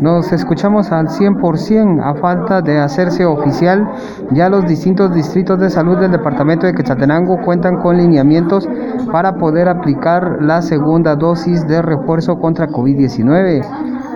Nos escuchamos al 100% a falta de hacerse oficial. Ya los distintos distritos de salud del departamento de Quetzaltenango cuentan con lineamientos para poder aplicar la segunda dosis de refuerzo contra COVID-19.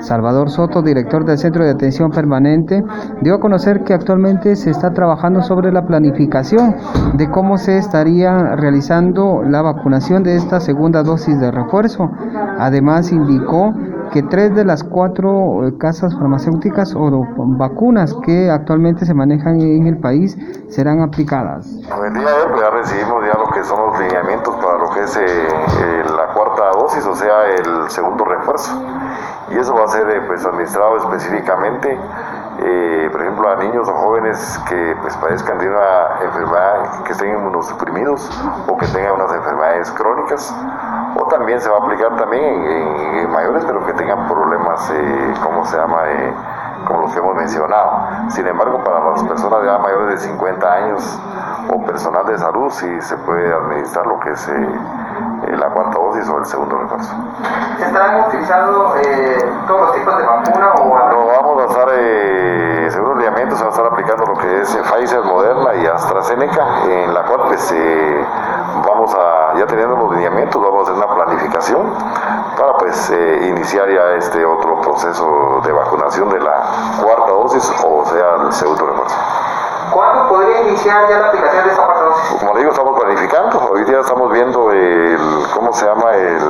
Salvador Soto, director del Centro de Atención Permanente, dio a conocer que actualmente se está trabajando sobre la planificación de cómo se estaría realizando la vacunación de esta segunda dosis de refuerzo. Además, indicó que tres de las cuatro eh, casas farmacéuticas o vacunas que actualmente se manejan en el país serán aplicadas. El día de hoy pues, ya recibimos ya lo que son los lineamientos para lo que es eh, eh, la cuarta dosis, o sea, el segundo refuerzo. Y eso va a ser pues, administrado específicamente eh, por ejemplo, a niños o jóvenes que pues, padezcan de una enfermedad, que estén inmunosuprimidos o que tengan unas enfermedades crónicas, o también se va a aplicar también en, mayores, pero que tengan problemas, eh, ¿cómo se llama? Eh, como los que hemos mencionado. Sin embargo, para las personas ya mayores de 50 años o personal de salud, sí se puede administrar lo que es eh, la cuarta dosis o el segundo refuerzo. ¿Se estarán utilizando todos los tipos de vacuna o...? No, vamos a estar se va a estar aplicando lo que es Pfizer, Moderna y AstraZeneca, en la cual pues eh, ya teniendo los lineamientos, vamos a hacer una planificación para pues eh, iniciar ya este otro proceso de vacunación de la cuarta dosis o sea el segundo refuerzo. ¿Cuándo podría iniciar ya la aplicación de esta cuarta dosis? Como digo, estamos planificando, hoy día estamos viendo el, ¿cómo se llama? El,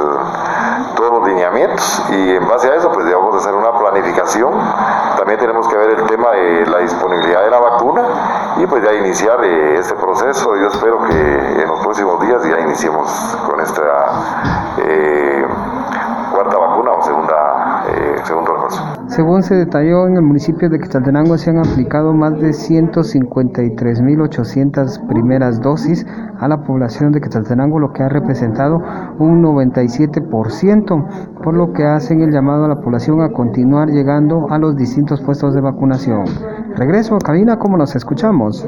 todos los lineamientos y en base a eso pues ya vamos a hacer una planificación también tenemos que ver el tema de la disponibilidad de la vacuna y pues ya iniciar eh, este proceso. Yo espero que en los próximos días ya iniciemos con esta eh, cuarta vacuna o segunda, eh, segundo refuerzo. Según se detalló, en el municipio de Quetzaltenango se han aplicado más de 153.800 primeras dosis a la población de Quetzaltenango, lo que ha representado un 97%, por lo que hacen el llamado a la población a continuar llegando a los distintos puestos de vacunación. Regreso a cabina, como nos escuchamos.